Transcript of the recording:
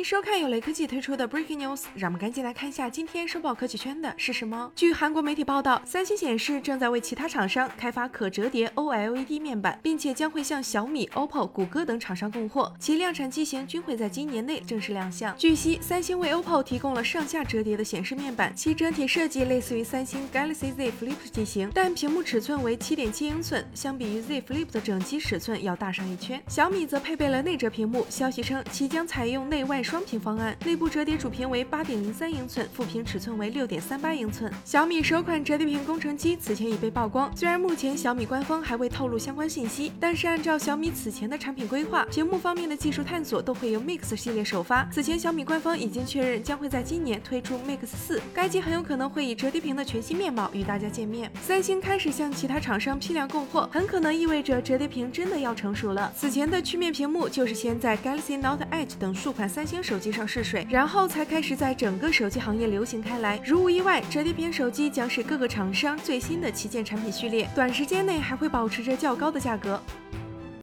迎收看由雷科技推出的 Breaking News，让我们赶紧来看一下今天收报科技圈的是什么。据韩国媒体报道，三星显示正在为其他厂商开发可折叠 OLED 面板，并且将会向小米、OPPO、谷歌等厂商供货，其量产机型均会在今年内正式亮相。据悉，三星为 OPPO 提供了上下折叠的显示面板，其整体设计类似于三星 Galaxy Z Flip 机型，但屏幕尺寸为7.7英寸，相比于 Z Flip 的整机尺寸要大上一圈。小米则配备了内折屏幕，消息称其将采用内外。双屏方案，内部折叠主屏为八点零三英寸，副屏尺寸为六点三八英寸。小米首款折叠屏工程机此前已被曝光，虽然目前小米官方还未透露相关信息，但是按照小米此前的产品规划，屏幕方面的技术探索都会由 Mix 系列首发。此前小米官方已经确认将会在今年推出 Mix 四，该机很有可能会以折叠屏的全新面貌与大家见面。三星开始向其他厂商批量供货，很可能意味着折叠屏真的要成熟了。此前的曲面屏幕就是先在 Galaxy Note Edge 等数款三星。手机上试水，然后才开始在整个手机行业流行开来。如无意外，折叠屏手机将是各个厂商最新的旗舰产品序列，短时间内还会保持着较高的价格。